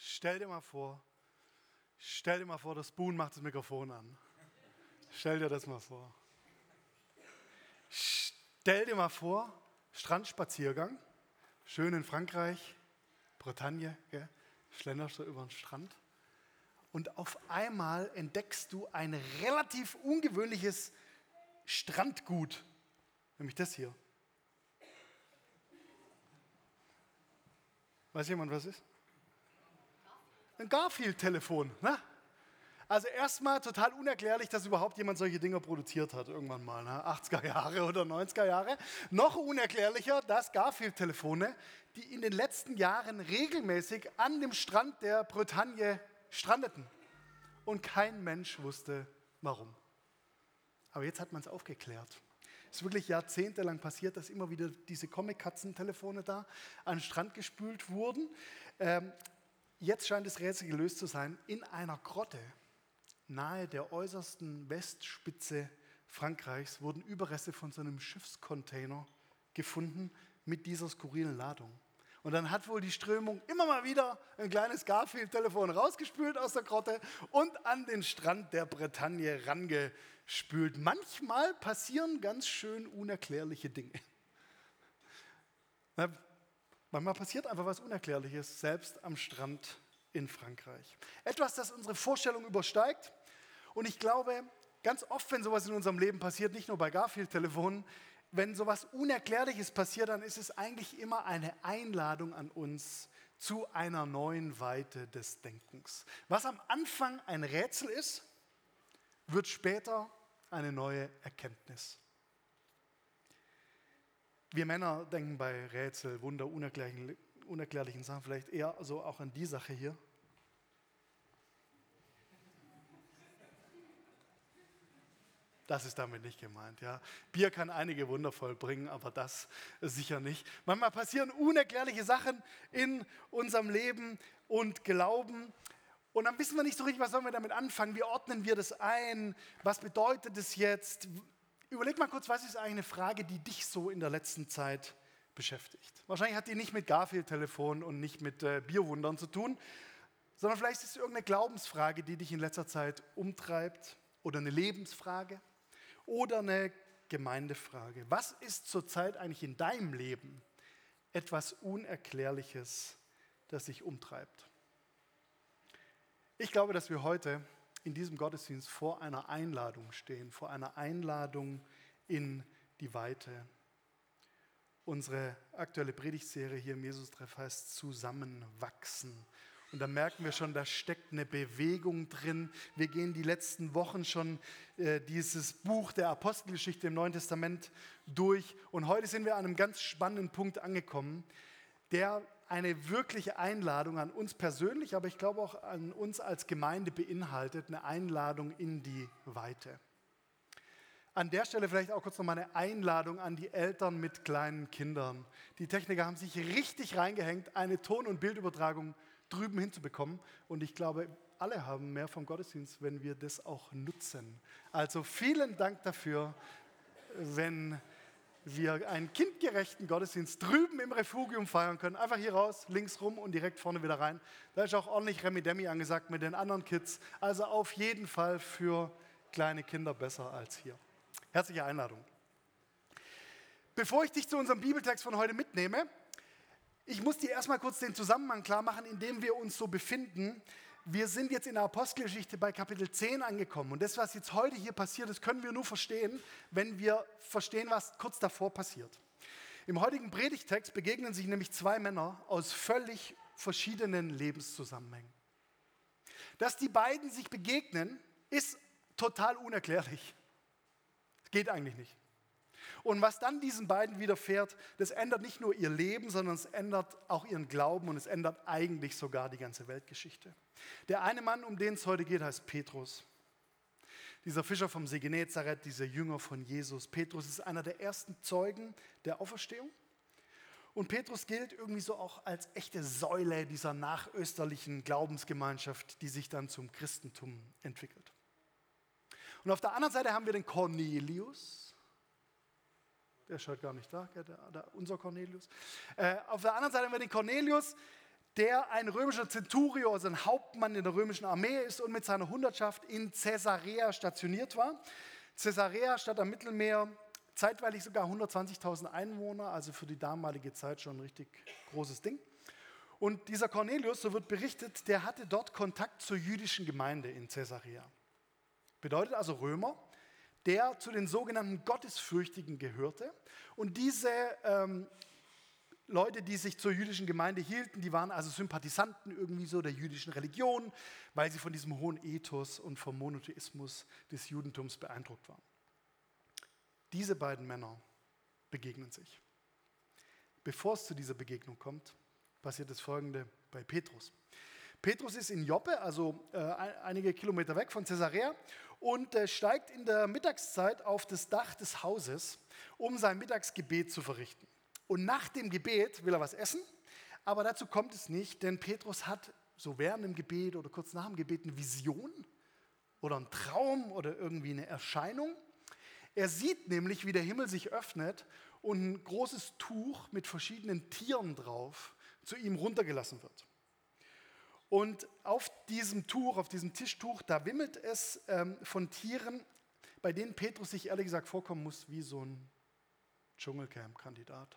Stell dir mal vor, stell dir mal vor, das Boon macht das Mikrofon an. Stell dir das mal vor. Stell dir mal vor, Strandspaziergang, schön in Frankreich, Bretagne, gell? schlenderst du über den Strand und auf einmal entdeckst du ein relativ ungewöhnliches Strandgut, nämlich das hier. Weiß jemand, was ist? Ein Garfield-Telefon. Ne? Also erstmal total unerklärlich, dass überhaupt jemand solche Dinge produziert hat, irgendwann mal, ne? 80er Jahre oder 90er Jahre. Noch unerklärlicher, dass Garfield-Telefone, die in den letzten Jahren regelmäßig an dem Strand der Bretagne strandeten. Und kein Mensch wusste, warum. Aber jetzt hat man es aufgeklärt. Es ist wirklich jahrzehntelang passiert, dass immer wieder diese Comic-Katzen-Telefone da an den Strand gespült wurden. Ähm, jetzt scheint das Rätsel gelöst zu sein. In einer Grotte nahe der äußersten Westspitze Frankreichs wurden Überreste von so einem Schiffscontainer gefunden mit dieser skurrilen Ladung. Und dann hat wohl die Strömung immer mal wieder ein kleines Garfield-Telefon rausgespült aus der Grotte und an den Strand der Bretagne rangespült. Manchmal passieren ganz schön unerklärliche Dinge. Manchmal passiert einfach was Unerklärliches, selbst am Strand in Frankreich. Etwas, das unsere Vorstellung übersteigt. Und ich glaube, ganz oft, wenn sowas in unserem Leben passiert, nicht nur bei Garfield-Telefonen, wenn sowas Unerklärliches passiert, dann ist es eigentlich immer eine Einladung an uns zu einer neuen Weite des Denkens. Was am Anfang ein Rätsel ist, wird später eine neue Erkenntnis. Wir Männer denken bei Rätsel, Wunder, unerklärlichen, unerklärlichen Sachen vielleicht eher so auch an die Sache hier. Das ist damit nicht gemeint. Ja. Bier kann einige Wunder vollbringen, aber das sicher nicht. Manchmal passieren unerklärliche Sachen in unserem Leben und Glauben. Und dann wissen wir nicht so richtig, was sollen wir damit anfangen. Wie ordnen wir das ein? Was bedeutet es jetzt? Überleg mal kurz, was ist eigentlich eine Frage, die dich so in der letzten Zeit beschäftigt? Wahrscheinlich hat die nicht mit Garfield-Telefon und nicht mit äh, Bierwundern zu tun, sondern vielleicht ist es irgendeine Glaubensfrage, die dich in letzter Zeit umtreibt oder eine Lebensfrage oder eine Gemeindefrage. Was ist zurzeit eigentlich in deinem Leben etwas Unerklärliches, das sich umtreibt? Ich glaube, dass wir heute in diesem Gottesdienst vor einer Einladung stehen, vor einer Einladung in die Weite. Unsere aktuelle Predigtserie hier im Jesus-Treff heißt Zusammenwachsen. Und da merken wir schon, da steckt eine Bewegung drin. Wir gehen die letzten Wochen schon äh, dieses Buch der Apostelgeschichte im Neuen Testament durch. Und heute sind wir an einem ganz spannenden Punkt angekommen, der eine wirkliche Einladung an uns persönlich, aber ich glaube auch an uns als Gemeinde beinhaltet, eine Einladung in die Weite. An der Stelle vielleicht auch kurz noch mal eine Einladung an die Eltern mit kleinen Kindern. Die Techniker haben sich richtig reingehängt, eine Ton- und Bildübertragung drüben hinzubekommen. Und ich glaube, alle haben mehr vom Gottesdienst, wenn wir das auch nutzen. Also vielen Dank dafür, wenn wir einen kindgerechten Gottesdienst drüben im Refugium feiern können. Einfach hier raus, links rum und direkt vorne wieder rein. Da ist auch ordentlich Remi Demi angesagt mit den anderen Kids. Also auf jeden Fall für kleine Kinder besser als hier. Herzliche Einladung. Bevor ich dich zu unserem Bibeltext von heute mitnehme, ich muss dir erstmal kurz den Zusammenhang klar machen, in dem wir uns so befinden. Wir sind jetzt in der Apostelgeschichte bei Kapitel 10 angekommen. Und das, was jetzt heute hier passiert ist, können wir nur verstehen, wenn wir verstehen, was kurz davor passiert. Im heutigen Predigtext begegnen sich nämlich zwei Männer aus völlig verschiedenen Lebenszusammenhängen. Dass die beiden sich begegnen, ist total unerklärlich. Geht eigentlich nicht. Und was dann diesen beiden widerfährt, das ändert nicht nur ihr Leben, sondern es ändert auch ihren Glauben und es ändert eigentlich sogar die ganze Weltgeschichte. Der eine Mann, um den es heute geht, heißt Petrus. Dieser Fischer vom See Genezareth, dieser Jünger von Jesus. Petrus ist einer der ersten Zeugen der Auferstehung. Und Petrus gilt irgendwie so auch als echte Säule dieser nachösterlichen Glaubensgemeinschaft, die sich dann zum Christentum entwickelt. Und auf der anderen Seite haben wir den Cornelius, der ist heute gar nicht da, unser Cornelius. Äh, auf der anderen Seite haben wir den Cornelius, der ein römischer Centurio, also ein Hauptmann in der römischen Armee ist und mit seiner Hundertschaft in Caesarea stationiert war. Caesarea, Stadt am Mittelmeer, zeitweilig sogar 120.000 Einwohner, also für die damalige Zeit schon ein richtig großes Ding. Und dieser Cornelius, so wird berichtet, der hatte dort Kontakt zur jüdischen Gemeinde in Caesarea. Bedeutet also Römer, der zu den sogenannten Gottesfürchtigen gehörte. Und diese ähm, Leute, die sich zur jüdischen Gemeinde hielten, die waren also Sympathisanten irgendwie so der jüdischen Religion, weil sie von diesem hohen Ethos und vom Monotheismus des Judentums beeindruckt waren. Diese beiden Männer begegnen sich. Bevor es zu dieser Begegnung kommt, passiert das Folgende bei Petrus. Petrus ist in Joppe, also äh, einige Kilometer weg von Caesarea, und äh, steigt in der Mittagszeit auf das Dach des Hauses, um sein Mittagsgebet zu verrichten. Und nach dem Gebet will er was essen, aber dazu kommt es nicht, denn Petrus hat so während dem Gebet oder kurz nach dem Gebet eine Vision oder einen Traum oder irgendwie eine Erscheinung. Er sieht nämlich, wie der Himmel sich öffnet und ein großes Tuch mit verschiedenen Tieren drauf zu ihm runtergelassen wird. Und auf diesem Tuch, auf diesem Tischtuch, da wimmelt es ähm, von Tieren, bei denen Petrus sich ehrlich gesagt vorkommen muss wie so ein Dschungelcamp-Kandidat.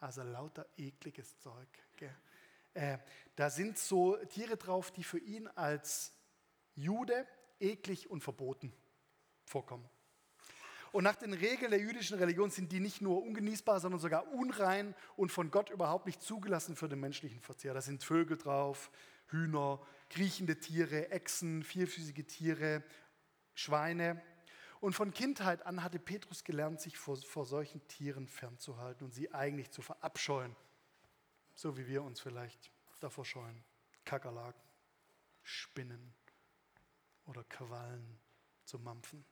Also lauter ekliges Zeug. Äh, da sind so Tiere drauf, die für ihn als Jude eklig und verboten vorkommen. Und nach den Regeln der jüdischen Religion sind die nicht nur ungenießbar, sondern sogar unrein und von Gott überhaupt nicht zugelassen für den menschlichen Verzehr. Da sind Vögel drauf, Hühner, kriechende Tiere, Echsen, vierfüßige Tiere, Schweine. Und von Kindheit an hatte Petrus gelernt, sich vor, vor solchen Tieren fernzuhalten und sie eigentlich zu verabscheuen. So wie wir uns vielleicht davor scheuen. Kakerlaken, Spinnen oder Quallen zu mampfen.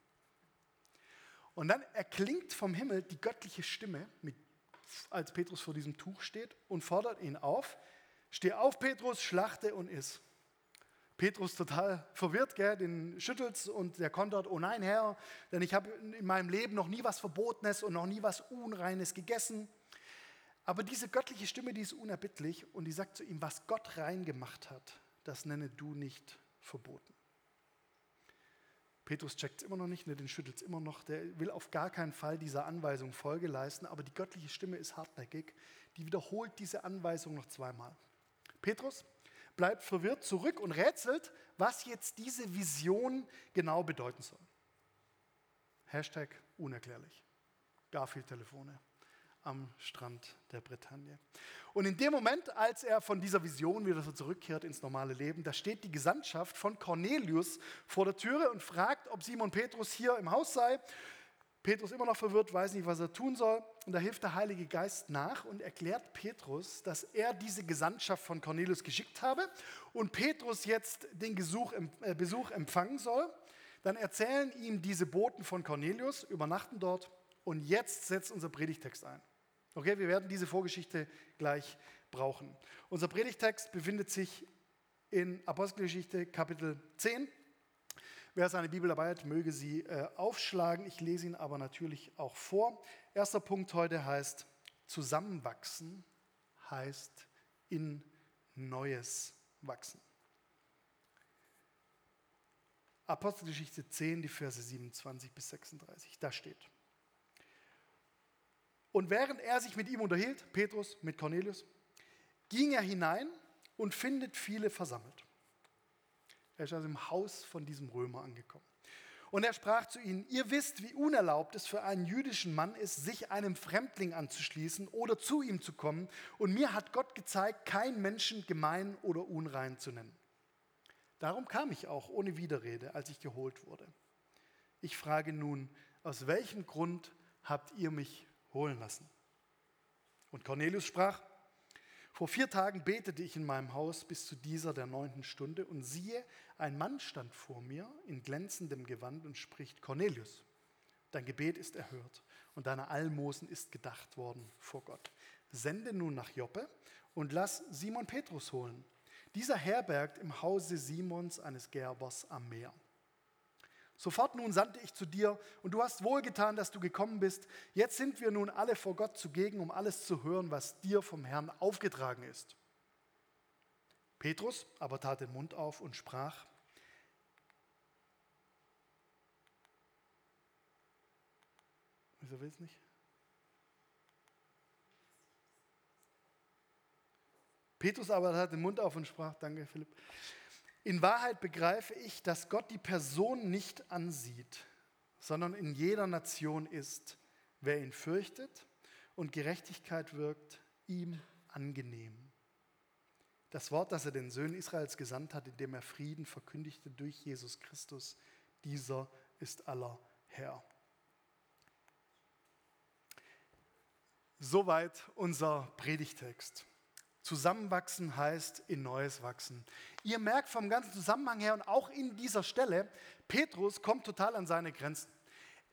Und dann erklingt vom Himmel die göttliche Stimme, als Petrus vor diesem Tuch steht und fordert ihn auf, steh auf Petrus, schlachte und iss. Petrus total verwirrt, gell, den schüttelt und der kontert, oh nein, Herr, denn ich habe in meinem Leben noch nie was Verbotenes und noch nie was Unreines gegessen. Aber diese göttliche Stimme, die ist unerbittlich und die sagt zu ihm, was Gott rein gemacht hat, das nenne du nicht verboten. Petrus checkt es immer noch nicht, ne, den schüttelt es immer noch. Der will auf gar keinen Fall dieser Anweisung Folge leisten, aber die göttliche Stimme ist hartnäckig. Die wiederholt diese Anweisung noch zweimal. Petrus bleibt verwirrt zurück und rätselt, was jetzt diese Vision genau bedeuten soll. Hashtag unerklärlich. Garfield-Telefone am Strand der Bretagne. Und in dem Moment, als er von dieser Vision wieder so zurückkehrt ins normale Leben, da steht die Gesandtschaft von Cornelius vor der Türe und fragt, ob Simon Petrus hier im Haus sei. Petrus immer noch verwirrt, weiß nicht, was er tun soll. Und da hilft der Heilige Geist nach und erklärt Petrus, dass er diese Gesandtschaft von Cornelius geschickt habe und Petrus jetzt den Besuch, äh, Besuch empfangen soll. Dann erzählen ihm diese Boten von Cornelius, übernachten dort und jetzt setzt unser Predigtext ein. Okay, wir werden diese Vorgeschichte gleich brauchen. Unser Predigtext befindet sich in Apostelgeschichte Kapitel 10. Wer seine Bibel dabei hat, möge sie äh, aufschlagen. Ich lese ihn aber natürlich auch vor. Erster Punkt heute heißt, zusammenwachsen heißt in Neues wachsen. Apostelgeschichte 10, die Verse 27 bis 36. Da steht. Und während er sich mit ihm unterhielt, Petrus mit Cornelius, ging er hinein und findet viele versammelt. Er ist also im Haus von diesem Römer angekommen. Und er sprach zu ihnen, ihr wisst, wie unerlaubt es für einen jüdischen Mann ist, sich einem Fremdling anzuschließen oder zu ihm zu kommen. Und mir hat Gott gezeigt, keinen Menschen gemein oder unrein zu nennen. Darum kam ich auch ohne Widerrede, als ich geholt wurde. Ich frage nun, aus welchem Grund habt ihr mich holen lassen. Und Cornelius sprach, vor vier Tagen betete ich in meinem Haus bis zu dieser der neunten Stunde und siehe, ein Mann stand vor mir in glänzendem Gewand und spricht, Cornelius, dein Gebet ist erhört und deine Almosen ist gedacht worden vor Gott. Sende nun nach Joppe und lass Simon Petrus holen. Dieser herbergt im Hause Simons eines Gerbers am Meer. Sofort nun sandte ich zu dir, und du hast wohlgetan, dass du gekommen bist. Jetzt sind wir nun alle vor Gott zugegen, um alles zu hören, was dir vom Herrn aufgetragen ist. Petrus aber tat den Mund auf und sprach, Wieso will es nicht? Petrus aber tat den Mund auf und sprach, danke Philipp, in Wahrheit begreife ich, dass Gott die Person nicht ansieht, sondern in jeder Nation ist, wer ihn fürchtet und Gerechtigkeit wirkt, ihm angenehm. Das Wort, das er den Söhnen Israels gesandt hat, indem er Frieden verkündigte durch Jesus Christus, dieser ist aller Herr. Soweit unser Predigtext. Zusammenwachsen heißt in Neues wachsen. Ihr merkt vom ganzen Zusammenhang her und auch in dieser Stelle, Petrus kommt total an seine Grenzen.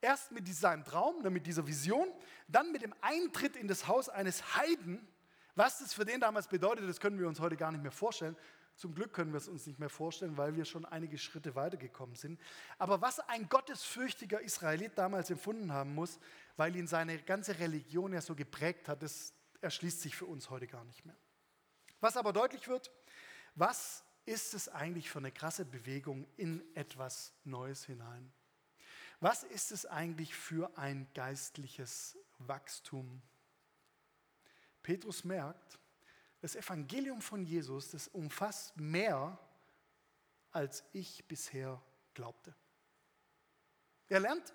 Erst mit seinem Traum, dann mit dieser Vision, dann mit dem Eintritt in das Haus eines Heiden. Was das für den damals bedeutet, das können wir uns heute gar nicht mehr vorstellen. Zum Glück können wir es uns nicht mehr vorstellen, weil wir schon einige Schritte weitergekommen sind. Aber was ein gottesfürchtiger Israelit damals empfunden haben muss, weil ihn seine ganze Religion ja so geprägt hat, das erschließt sich für uns heute gar nicht mehr. Was aber deutlich wird, was ist es eigentlich für eine krasse Bewegung in etwas Neues hinein? Was ist es eigentlich für ein geistliches Wachstum? Petrus merkt, das Evangelium von Jesus, das umfasst mehr, als ich bisher glaubte. Er lernt,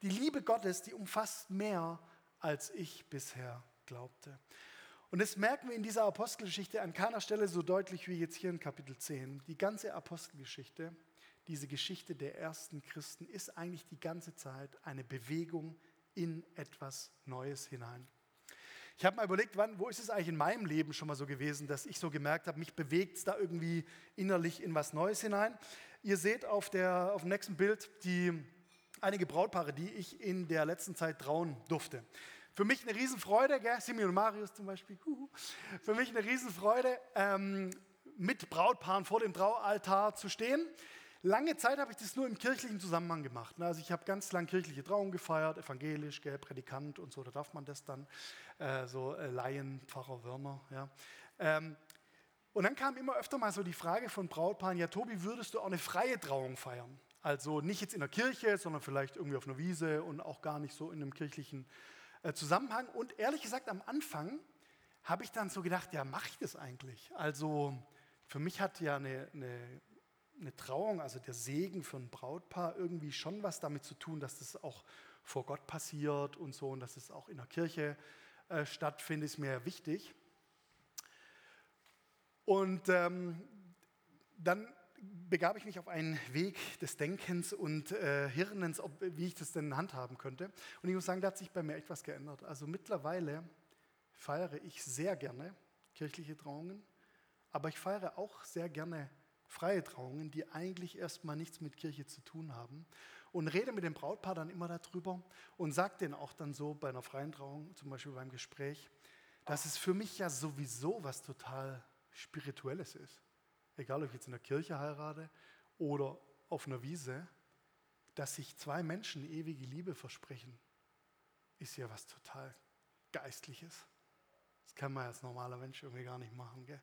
die Liebe Gottes, die umfasst mehr, als ich bisher glaubte. Und das merken wir in dieser Apostelgeschichte an keiner Stelle so deutlich wie jetzt hier in Kapitel 10. Die ganze Apostelgeschichte, diese Geschichte der ersten Christen, ist eigentlich die ganze Zeit eine Bewegung in etwas Neues hinein. Ich habe mal überlegt, wann, wo ist es eigentlich in meinem Leben schon mal so gewesen, dass ich so gemerkt habe, mich bewegt es da irgendwie innerlich in was Neues hinein. Ihr seht auf, der, auf dem nächsten Bild die, einige Brautpaare, die ich in der letzten Zeit trauen durfte. Für mich eine Riesenfreude, gell? Simeon und Marius zum Beispiel, für mich eine Riesenfreude, ähm, mit Brautpaaren vor dem Traualtar zu stehen. Lange Zeit habe ich das nur im kirchlichen Zusammenhang gemacht. Also ich habe ganz lang kirchliche Trauung gefeiert, evangelisch, gell, Predikant und so, da darf man das dann, äh, so äh, Laien, Pfarrer Wörner. Ja. Ähm, und dann kam immer öfter mal so die Frage von Brautpaaren, ja Tobi, würdest du auch eine freie Trauung feiern? Also nicht jetzt in der Kirche, sondern vielleicht irgendwie auf einer Wiese und auch gar nicht so in einem kirchlichen äh, Zusammenhang. Und ehrlich gesagt, am Anfang habe ich dann so gedacht, ja, mache ich das eigentlich? Also für mich hat ja eine, eine eine Trauung, also der Segen für ein Brautpaar, irgendwie schon was damit zu tun, dass das auch vor Gott passiert und so und dass es auch in der Kirche äh, stattfindet, ist mir wichtig. Und ähm, dann begab ich mich auf einen Weg des Denkens und äh, Hirnens, ob, wie ich das denn handhaben könnte. Und ich muss sagen, da hat sich bei mir etwas geändert. Also mittlerweile feiere ich sehr gerne kirchliche Trauungen, aber ich feiere auch sehr gerne freie Trauungen, die eigentlich erstmal nichts mit Kirche zu tun haben. Und rede mit dem Brautpaar dann immer darüber und sage denen auch dann so bei einer freien Trauung, zum Beispiel beim Gespräch, dass es für mich ja sowieso was total Spirituelles ist. Egal, ob ich jetzt in der Kirche heirate oder auf einer Wiese, dass sich zwei Menschen ewige Liebe versprechen, ist ja was total Geistliches. Das kann man als normaler Mensch irgendwie gar nicht machen. Gell?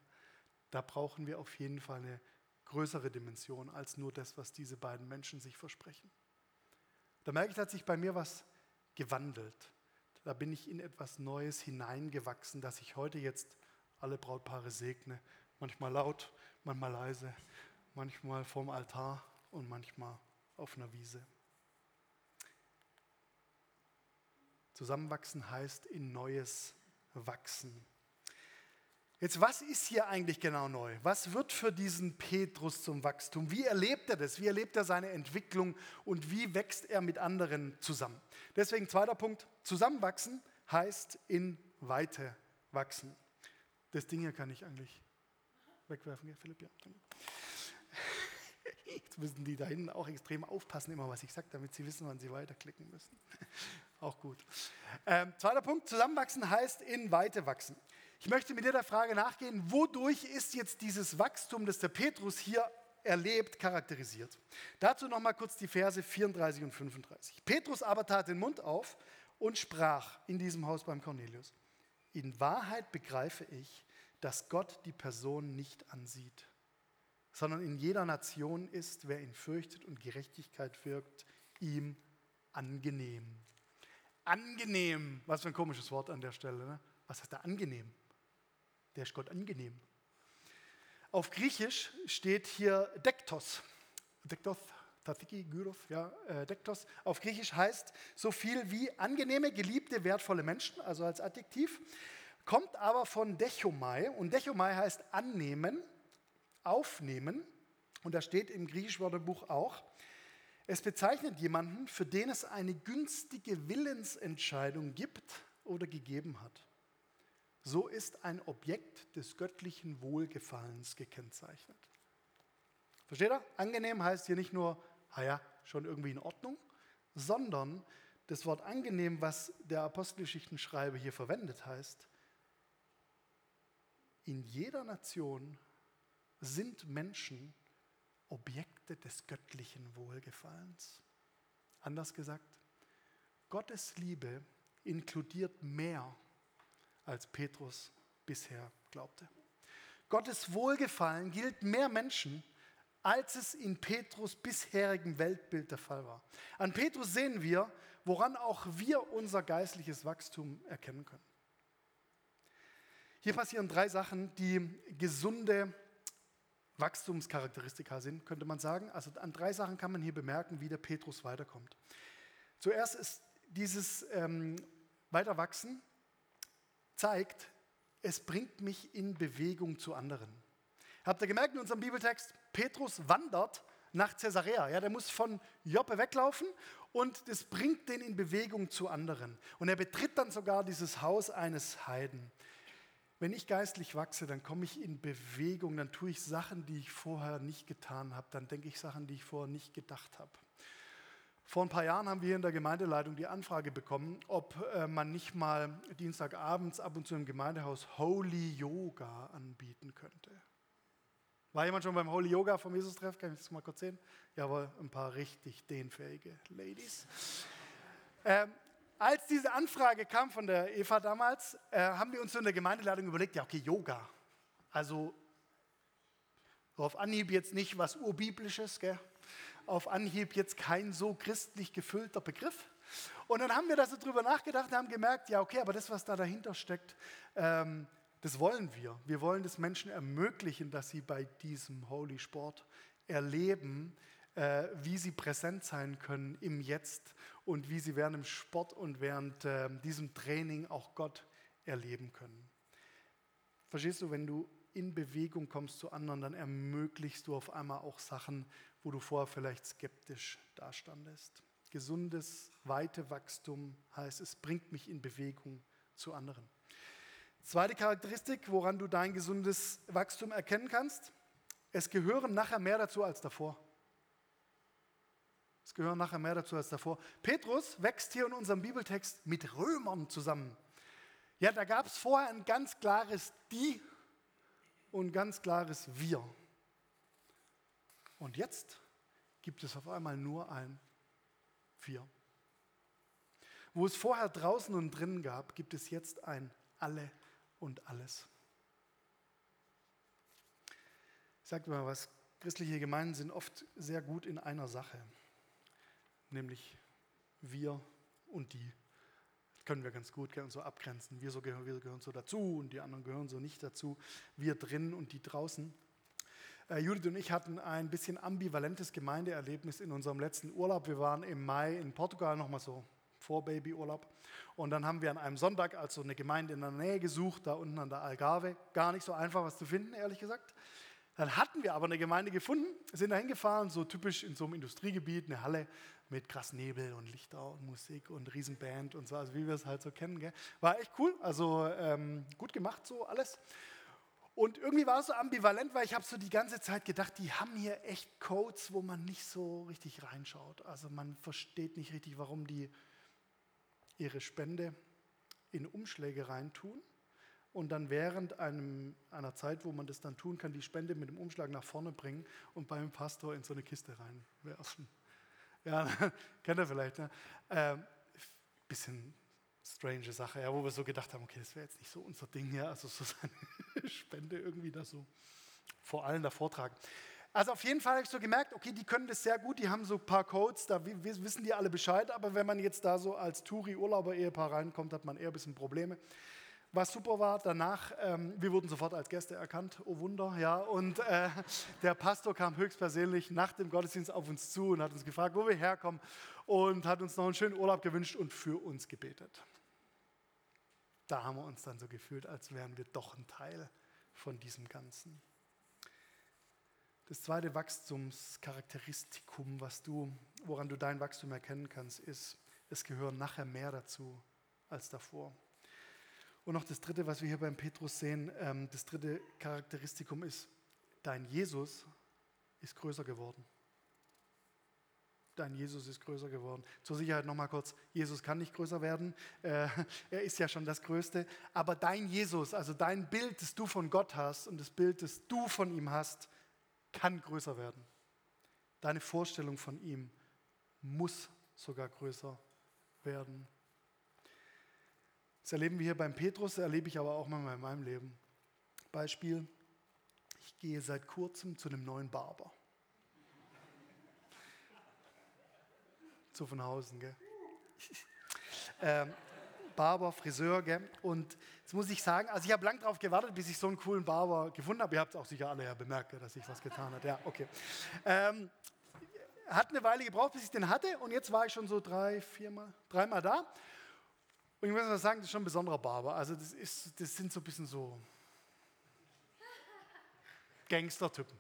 Da brauchen wir auf jeden Fall eine größere Dimension als nur das, was diese beiden Menschen sich versprechen. Da merke ich, da hat sich bei mir was gewandelt. Da bin ich in etwas Neues hineingewachsen, dass ich heute jetzt alle Brautpaare segne. Manchmal laut, manchmal leise, manchmal vorm Altar und manchmal auf einer Wiese. Zusammenwachsen heißt in Neues wachsen. Jetzt, was ist hier eigentlich genau neu? Was wird für diesen Petrus zum Wachstum? Wie erlebt er das? Wie erlebt er seine Entwicklung und wie wächst er mit anderen zusammen? Deswegen zweiter Punkt, zusammenwachsen heißt in Weite wachsen. Das Ding hier kann ich eigentlich wegwerfen, Philipp? Ja. Jetzt müssen die da hinten auch extrem aufpassen, immer was ich sage, damit sie wissen, wann sie weiterklicken müssen. auch gut. Ähm, zweiter Punkt, zusammenwachsen heißt in Weite wachsen. Ich möchte mit dir der Frage nachgehen, wodurch ist jetzt dieses Wachstum, das der Petrus hier erlebt, charakterisiert. Dazu nochmal kurz die Verse 34 und 35. Petrus aber tat den Mund auf und sprach in diesem Haus beim Cornelius, in Wahrheit begreife ich, dass Gott die Person nicht ansieht, sondern in jeder Nation ist, wer ihn fürchtet und Gerechtigkeit wirkt, ihm angenehm. Angenehm, was für ein komisches Wort an der Stelle. Ne? Was heißt da angenehm? Der ist Gott angenehm. Auf Griechisch steht hier Dektos. Dektos, Tathiki, Gyros, ja, äh, Dektos. Auf Griechisch heißt so viel wie angenehme, geliebte, wertvolle Menschen, also als Adjektiv. Kommt aber von Dechomai und Dechomai heißt annehmen, aufnehmen. Und da steht im griechischen Wörterbuch auch, es bezeichnet jemanden, für den es eine günstige Willensentscheidung gibt oder gegeben hat. So ist ein Objekt des göttlichen Wohlgefallens gekennzeichnet. Versteht ihr? Angenehm heißt hier nicht nur, ah ja, schon irgendwie in Ordnung, sondern das Wort angenehm, was der Apostelgeschichtenschreiber hier verwendet, heißt, in jeder Nation sind Menschen Objekte des göttlichen Wohlgefallens. Anders gesagt, Gottes Liebe inkludiert mehr, als Petrus bisher glaubte. Gottes Wohlgefallen gilt mehr Menschen, als es in Petrus bisherigem Weltbild der Fall war. An Petrus sehen wir, woran auch wir unser geistliches Wachstum erkennen können. Hier passieren drei Sachen, die gesunde Wachstumscharakteristika sind, könnte man sagen. Also an drei Sachen kann man hier bemerken, wie der Petrus weiterkommt. Zuerst ist dieses ähm, Weiterwachsen zeigt, es bringt mich in Bewegung zu anderen. Habt ihr gemerkt in unserem Bibeltext, Petrus wandert nach Caesarea. Ja, der muss von Joppe weglaufen und das bringt den in Bewegung zu anderen. Und er betritt dann sogar dieses Haus eines Heiden. Wenn ich geistlich wachse, dann komme ich in Bewegung, dann tue ich Sachen, die ich vorher nicht getan habe, dann denke ich Sachen, die ich vorher nicht gedacht habe. Vor ein paar Jahren haben wir in der Gemeindeleitung die Anfrage bekommen, ob äh, man nicht mal Dienstagabends ab und zu im Gemeindehaus Holy Yoga anbieten könnte. War jemand schon beim Holy Yoga vom Jesus-Treff? Kann ich das mal kurz sehen? Jawohl, ein paar richtig dehnfähige Ladies. Ähm, als diese Anfrage kam von der Eva damals, äh, haben wir uns in der Gemeindeleitung überlegt, ja okay, Yoga. Also auf Anhieb jetzt nicht was urbiblisches, gell? auf Anhieb jetzt kein so christlich gefüllter Begriff. Und dann haben wir da so drüber nachgedacht und haben gemerkt, ja okay, aber das, was da dahinter steckt, ähm, das wollen wir. Wir wollen das Menschen ermöglichen, dass sie bei diesem Holy Sport erleben, äh, wie sie präsent sein können im Jetzt und wie sie während dem Sport und während äh, diesem Training auch Gott erleben können. Verstehst du, wenn du in Bewegung kommst zu anderen, dann ermöglichst du auf einmal auch Sachen, wo du vorher vielleicht skeptisch dastandest. Gesundes, weite Wachstum heißt, es bringt mich in Bewegung zu anderen. Zweite Charakteristik, woran du dein gesundes Wachstum erkennen kannst, es gehören nachher mehr dazu als davor. Es gehören nachher mehr dazu als davor. Petrus wächst hier in unserem Bibeltext mit Römern zusammen. Ja, da gab es vorher ein ganz klares Die und ganz klares Wir. Und jetzt gibt es auf einmal nur ein Wir. Wo es vorher draußen und drinnen gab, gibt es jetzt ein Alle und alles. Sage mal was, christliche Gemeinden sind oft sehr gut in einer Sache nämlich wir und die. Das können wir ganz gut so abgrenzen. Wir, so gehören, wir gehören so dazu und die anderen gehören so nicht dazu. Wir drin und die draußen. Äh, Judith und ich hatten ein bisschen ambivalentes Gemeindeerlebnis in unserem letzten Urlaub. Wir waren im Mai in Portugal nochmal so vor Babyurlaub. Und dann haben wir an einem Sonntag also eine Gemeinde in der Nähe gesucht, da unten an der Algarve. Gar nicht so einfach was zu finden, ehrlich gesagt. Dann hatten wir aber eine Gemeinde gefunden, sind da hingefahren, so typisch in so einem Industriegebiet, eine Halle mit krass Nebel und Lichter und Musik und Riesenband und so, also wie wir es halt so kennen. Gell? War echt cool, also ähm, gut gemacht so alles. Und irgendwie war es so ambivalent, weil ich habe so die ganze Zeit gedacht, die haben hier echt Codes, wo man nicht so richtig reinschaut. Also man versteht nicht richtig, warum die ihre Spende in Umschläge reintun und dann während einem, einer Zeit, wo man das dann tun kann, die Spende mit dem Umschlag nach vorne bringen und beim Pastor in so eine Kiste reinwerfen. Ja, kennt ihr vielleicht. Ne? Äh, bisschen strange Sache, ja, wo wir so gedacht haben, okay, das wäre jetzt nicht so unser Ding hier, also so seine Spende irgendwie da so vor allen da vortragen. Also auf jeden Fall habe ich so gemerkt, okay, die können das sehr gut, die haben so ein paar Codes, da wissen die alle Bescheid, aber wenn man jetzt da so als Touri-Urlauber-Ehepaar reinkommt, hat man eher ein bisschen Probleme. Was super war, danach, ähm, wir wurden sofort als Gäste erkannt, oh Wunder, ja, und äh, der Pastor kam höchstpersönlich nach dem Gottesdienst auf uns zu und hat uns gefragt, wo wir herkommen und hat uns noch einen schönen Urlaub gewünscht und für uns gebetet. Da haben wir uns dann so gefühlt, als wären wir doch ein Teil von diesem Ganzen. Das zweite Wachstumscharakteristikum, was du, woran du dein Wachstum erkennen kannst, ist, es gehören nachher mehr dazu als davor. Und noch das dritte, was wir hier beim Petrus sehen, ähm, das dritte Charakteristikum ist, dein Jesus ist größer geworden. Dein Jesus ist größer geworden. Zur Sicherheit nochmal kurz, Jesus kann nicht größer werden, äh, er ist ja schon das Größte, aber dein Jesus, also dein Bild, das du von Gott hast und das Bild, das du von ihm hast, kann größer werden. Deine Vorstellung von ihm muss sogar größer werden. Das erleben wir hier beim Petrus, das erlebe ich aber auch mal in meinem Leben. Beispiel, ich gehe seit kurzem zu einem neuen Barber. Zu von Hausen, gell? ähm, Barber, Friseur, gell? Und jetzt muss ich sagen, also ich habe lange darauf gewartet, bis ich so einen coolen Barber gefunden habe. Ihr habt es auch sicher alle ja bemerkt, dass ich was getan habe. Ja, okay. Ähm, hat eine Weile gebraucht, bis ich den hatte und jetzt war ich schon so drei, viermal, dreimal da und ich muss mal sagen, das ist schon ein besonderer Barber. Also das, ist, das sind so ein bisschen so Gangster-Typen.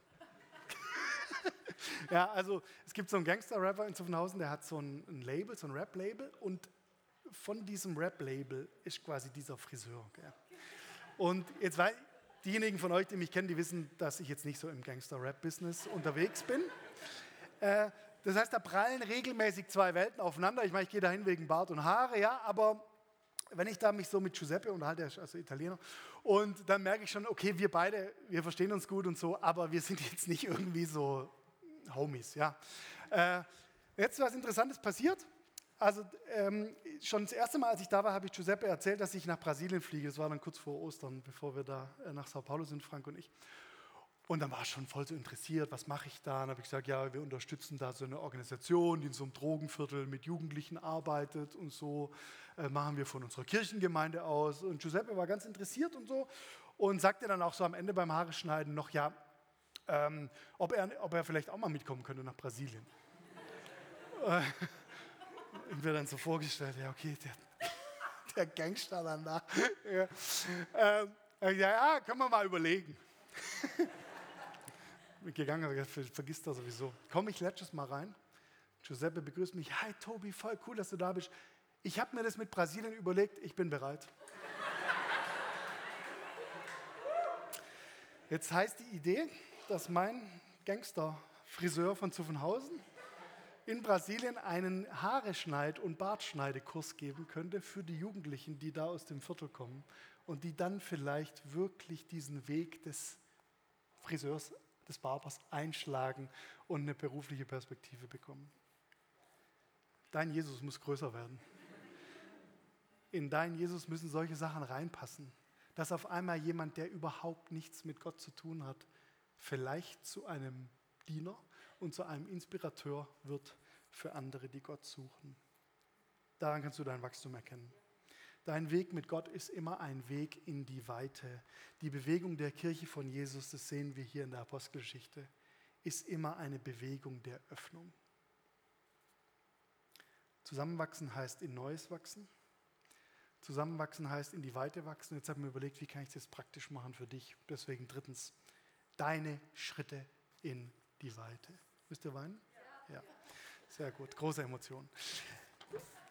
ja, also es gibt so einen Gangster-Rapper in Zuffenhausen, der hat so ein, ein Label, so ein Rap-Label und von diesem Rap-Label ist quasi dieser Friseur. Gell? Und jetzt weil diejenigen von euch, die mich kennen, die wissen, dass ich jetzt nicht so im Gangster-Rap-Business unterwegs bin. Äh, das heißt, da prallen regelmäßig zwei Welten aufeinander. Ich meine, ich gehe dahin wegen Bart und Haare, ja, aber wenn ich da mich so mit Giuseppe unterhalte, also Italiener, und dann merke ich schon, okay, wir beide, wir verstehen uns gut und so, aber wir sind jetzt nicht irgendwie so Homies, ja. Äh, jetzt was Interessantes passiert. Also ähm, schon das erste Mal, als ich da war, habe ich Giuseppe erzählt, dass ich nach Brasilien fliege. Das war dann kurz vor Ostern, bevor wir da äh, nach Sao Paulo sind, Frank und ich. Und dann war er schon voll so interessiert, was mache ich da? Und habe ich gesagt, ja, wir unterstützen da so eine Organisation, die in so einem Drogenviertel mit Jugendlichen arbeitet und so äh, machen wir von unserer Kirchengemeinde aus. Und Giuseppe war ganz interessiert und so und sagte dann auch so am Ende beim Haare schneiden noch, ja, ähm, ob, er, ob er vielleicht auch mal mitkommen könnte nach Brasilien. äh, und wir dann so vorgestellt, ja, okay, der, der Gangster dann da. ja, äh, ja, ja, können wir mal überlegen gegangen, aber vergisst das sowieso. Komm, ich letztes mal rein. Giuseppe begrüßt mich. Hi Tobi, voll cool, dass du da bist. Ich habe mir das mit Brasilien überlegt, ich bin bereit. Jetzt heißt die Idee, dass mein Gangster-Friseur von Zuffenhausen in Brasilien einen Haareschneid- und Bartschneidekurs geben könnte für die Jugendlichen, die da aus dem Viertel kommen und die dann vielleicht wirklich diesen Weg des Friseurs des Barbers einschlagen und eine berufliche Perspektive bekommen. Dein Jesus muss größer werden. In dein Jesus müssen solche Sachen reinpassen, dass auf einmal jemand, der überhaupt nichts mit Gott zu tun hat, vielleicht zu einem Diener und zu einem Inspirateur wird für andere, die Gott suchen. Daran kannst du dein Wachstum erkennen. Dein Weg mit Gott ist immer ein Weg in die Weite. Die Bewegung der Kirche von Jesus, das sehen wir hier in der Apostelgeschichte, ist immer eine Bewegung der Öffnung. Zusammenwachsen heißt in Neues wachsen. Zusammenwachsen heißt in die Weite wachsen. Jetzt habe ich mir überlegt, wie kann ich das praktisch machen für dich. Deswegen drittens, deine Schritte in die Weite. Müsst ihr weinen? Ja. ja. Sehr gut, große Emotionen.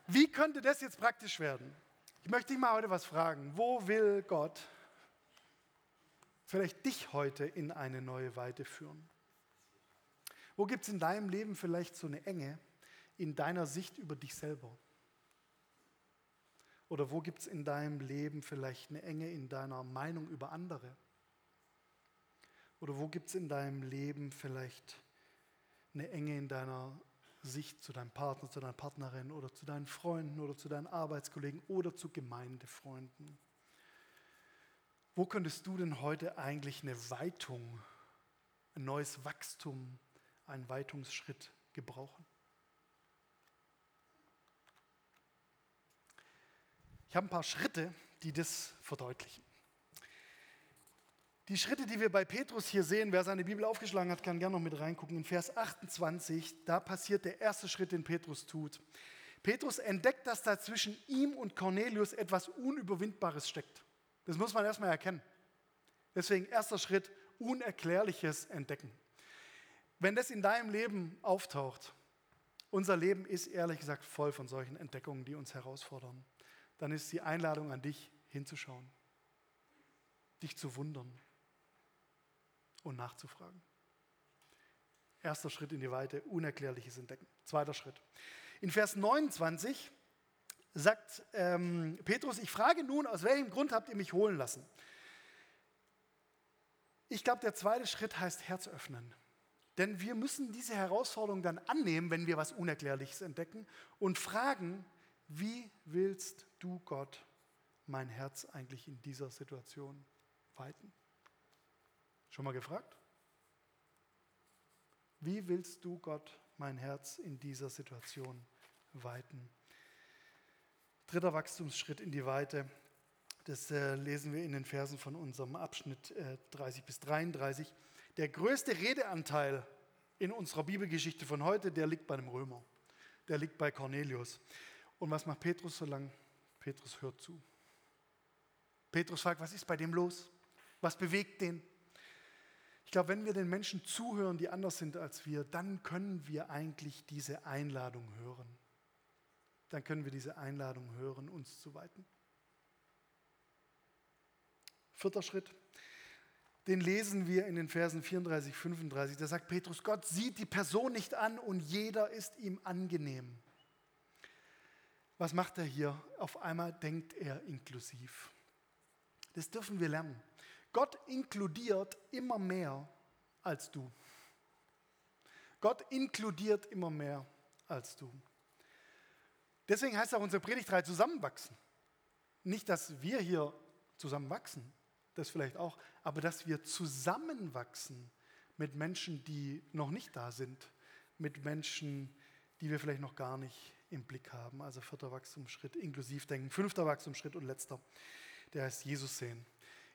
Wie könnte das jetzt praktisch werden? Ich möchte dich mal heute was fragen. Wo will Gott vielleicht dich heute in eine neue Weite führen? Wo gibt es in deinem Leben vielleicht so eine Enge in deiner Sicht über dich selber? Oder wo gibt es in deinem Leben vielleicht eine Enge in deiner Meinung über andere? Oder wo gibt es in deinem Leben vielleicht eine Enge in deiner Sicht zu deinem Partner, zu deiner Partnerin oder zu deinen Freunden oder zu deinen Arbeitskollegen oder zu Gemeindefreunden. Wo könntest du denn heute eigentlich eine Weitung ein neues Wachstum, einen Weitungsschritt gebrauchen. Ich habe ein paar Schritte, die das verdeutlichen. Die Schritte, die wir bei Petrus hier sehen, wer seine Bibel aufgeschlagen hat, kann gerne noch mit reingucken. In Vers 28, da passiert der erste Schritt, den Petrus tut. Petrus entdeckt, dass da zwischen ihm und Cornelius etwas Unüberwindbares steckt. Das muss man erstmal erkennen. Deswegen erster Schritt, Unerklärliches entdecken. Wenn das in deinem Leben auftaucht, unser Leben ist ehrlich gesagt voll von solchen Entdeckungen, die uns herausfordern dann ist die Einladung an dich hinzuschauen, dich zu wundern und nachzufragen. Erster Schritt in die Weite, unerklärliches Entdecken. Zweiter Schritt. In Vers 29 sagt ähm, Petrus, ich frage nun, aus welchem Grund habt ihr mich holen lassen? Ich glaube, der zweite Schritt heißt Herz öffnen. Denn wir müssen diese Herausforderung dann annehmen, wenn wir was Unerklärliches entdecken und fragen, wie willst du, Gott, mein Herz eigentlich in dieser Situation weiten? Schon mal gefragt? Wie willst du, Gott, mein Herz in dieser Situation weiten? Dritter Wachstumsschritt in die Weite, das äh, lesen wir in den Versen von unserem Abschnitt äh, 30 bis 33. Der größte Redeanteil in unserer Bibelgeschichte von heute, der liegt bei einem Römer. Der liegt bei Cornelius. Und was macht Petrus so lang? Petrus hört zu. Petrus fragt, was ist bei dem los? Was bewegt den? Ich glaube, wenn wir den Menschen zuhören, die anders sind als wir, dann können wir eigentlich diese Einladung hören. Dann können wir diese Einladung hören, uns zu weiten. Vierter Schritt, den lesen wir in den Versen 34, 35. Da sagt Petrus, Gott sieht die Person nicht an und jeder ist ihm angenehm. Was macht er hier? Auf einmal denkt er inklusiv. Das dürfen wir lernen. Gott inkludiert immer mehr als du. Gott inkludiert immer mehr als du. Deswegen heißt auch unsere Predigtreihe zusammenwachsen. Nicht, dass wir hier zusammenwachsen, das vielleicht auch, aber dass wir zusammenwachsen mit Menschen, die noch nicht da sind, mit Menschen, die wir vielleicht noch gar nicht im Blick haben. Also vierter Wachstumsschritt, inklusiv denken. Fünfter Wachstumsschritt und letzter, der heißt Jesus sehen.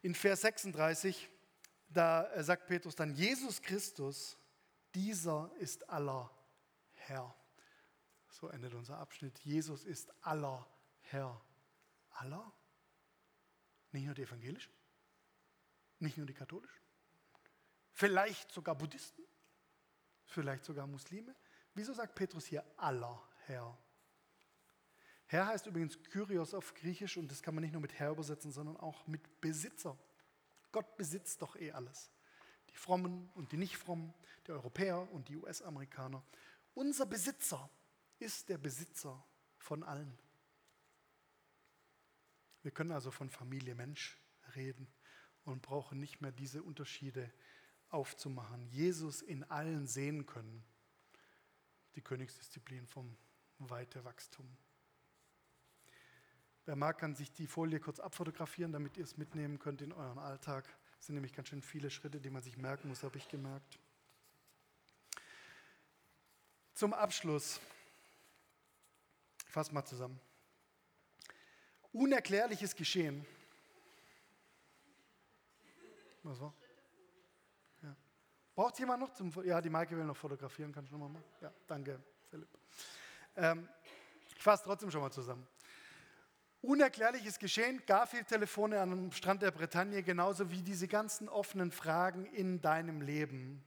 In Vers 36, da sagt Petrus dann, Jesus Christus, dieser ist aller Herr. So endet unser Abschnitt. Jesus ist aller Herr. Aller? Nicht nur die Evangelischen? Nicht nur die Katholischen? Vielleicht sogar Buddhisten? Vielleicht sogar Muslime? Wieso sagt Petrus hier aller Herr? Herr heißt übrigens Kyrios auf Griechisch und das kann man nicht nur mit Herr übersetzen, sondern auch mit Besitzer. Gott besitzt doch eh alles. Die Frommen und die Nicht-Frommen, die Europäer und die US-Amerikaner. Unser Besitzer ist der Besitzer von allen. Wir können also von Familie Mensch reden und brauchen nicht mehr diese Unterschiede aufzumachen. Jesus in allen sehen können. Die Königsdisziplin vom Weite Wachstum. Wer mag, kann sich die Folie kurz abfotografieren, damit ihr es mitnehmen könnt in euren Alltag. Es sind nämlich ganz schön viele Schritte, die man sich merken muss, habe ich gemerkt. Zum Abschluss, fass mal zusammen. Unerklärliches Geschehen. Was war? Ja. Braucht jemand noch zum Ja, die Maike will noch fotografieren, kannst du nochmal machen? Ja, danke, Philipp. Ähm, ich fasse trotzdem schon mal zusammen. Unerklärliches Geschehen, Garfield-Telefone am Strand der Bretagne, genauso wie diese ganzen offenen Fragen in deinem Leben.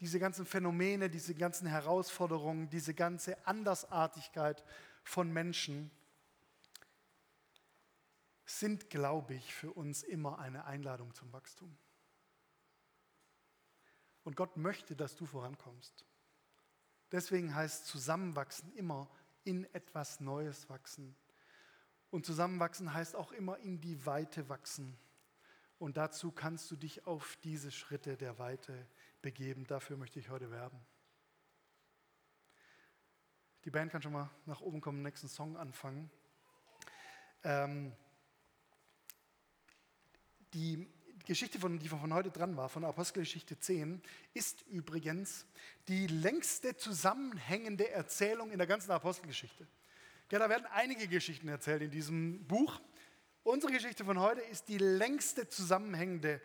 Diese ganzen Phänomene, diese ganzen Herausforderungen, diese ganze Andersartigkeit von Menschen sind, glaube ich, für uns immer eine Einladung zum Wachstum. Und Gott möchte, dass du vorankommst. Deswegen heißt Zusammenwachsen immer in etwas Neues wachsen und zusammenwachsen heißt auch immer in die Weite wachsen. Und dazu kannst du dich auf diese Schritte der Weite begeben. Dafür möchte ich heute werben. Die Band kann schon mal nach oben kommen, nächsten Song anfangen. Ähm, die, Geschichte, von, die von heute dran war, von Apostelgeschichte 10, ist übrigens die längste zusammenhängende Erzählung in der ganzen Apostelgeschichte. Ja, da werden einige Geschichten erzählt in diesem Buch. Unsere Geschichte von heute ist die längste zusammenhängende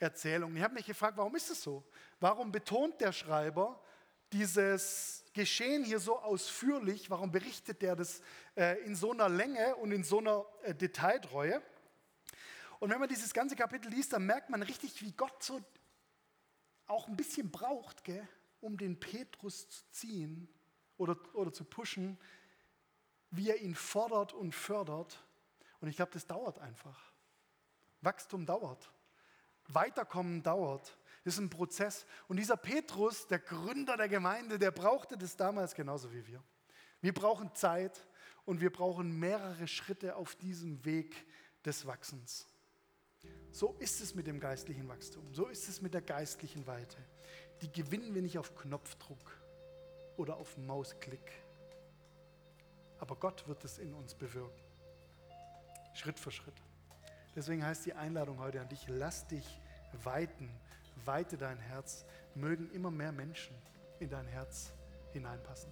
Erzählung. Ich habe mich gefragt, warum ist es so? Warum betont der Schreiber dieses Geschehen hier so ausführlich? Warum berichtet er das äh, in so einer Länge und in so einer äh, Detailtreue? Und wenn man dieses ganze Kapitel liest, dann merkt man richtig, wie Gott so auch ein bisschen braucht, gell, um den Petrus zu ziehen oder, oder zu pushen, wie er ihn fordert und fördert. Und ich glaube, das dauert einfach. Wachstum dauert. Weiterkommen dauert. Das ist ein Prozess. Und dieser Petrus, der Gründer der Gemeinde, der brauchte das damals genauso wie wir. Wir brauchen Zeit und wir brauchen mehrere Schritte auf diesem Weg des Wachsens. So ist es mit dem geistlichen Wachstum, so ist es mit der geistlichen Weite. Die gewinnen wir nicht auf Knopfdruck oder auf Mausklick. Aber Gott wird es in uns bewirken. Schritt für Schritt. Deswegen heißt die Einladung heute an dich, lass dich weiten, weite dein Herz, mögen immer mehr Menschen in dein Herz hineinpassen.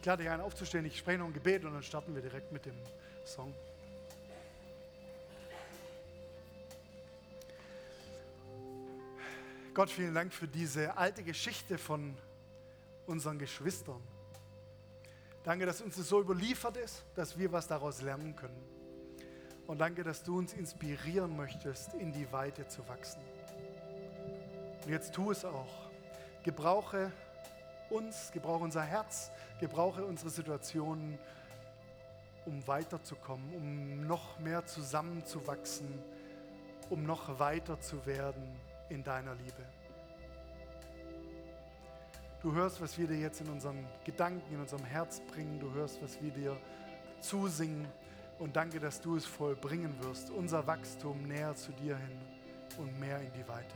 Ich lade dich ein, aufzustehen, ich spreche noch ein Gebet und dann starten wir direkt mit dem Song. Gott, vielen Dank für diese alte Geschichte von unseren Geschwistern. Danke, dass uns das so überliefert ist, dass wir was daraus lernen können. Und danke, dass du uns inspirieren möchtest, in die Weite zu wachsen. Und jetzt tu es auch. Gebrauche uns, gebrauche unser Herz, gebrauche unsere Situationen, um weiterzukommen, um noch mehr zusammenzuwachsen, um noch weiter zu werden in deiner Liebe. Du hörst, was wir dir jetzt in unseren Gedanken, in unserem Herz bringen. Du hörst, was wir dir zusingen. Und danke, dass du es vollbringen wirst, unser Wachstum näher zu dir hin und mehr in die Weite.